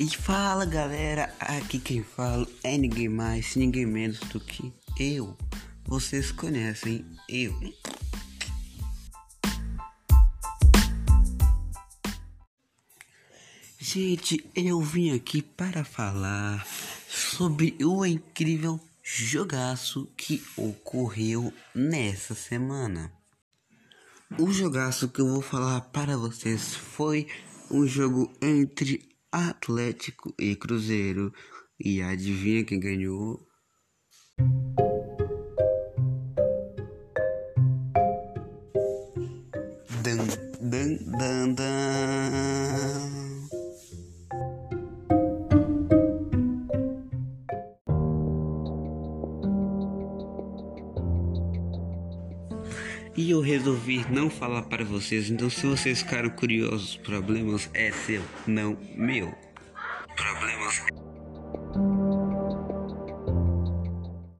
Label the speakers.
Speaker 1: E fala galera, aqui quem fala é ninguém mais, ninguém menos do que eu. Vocês conhecem eu. Gente, eu vim aqui para falar sobre o incrível jogaço que ocorreu nessa semana. O jogaço que eu vou falar para vocês foi um jogo entre Atlético e Cruzeiro. E adivinha quem ganhou? Dan, dan, dan, dan. E eu resolvi não falar para vocês, então se vocês ficaram curiosos, problemas é seu, não meu. Problemas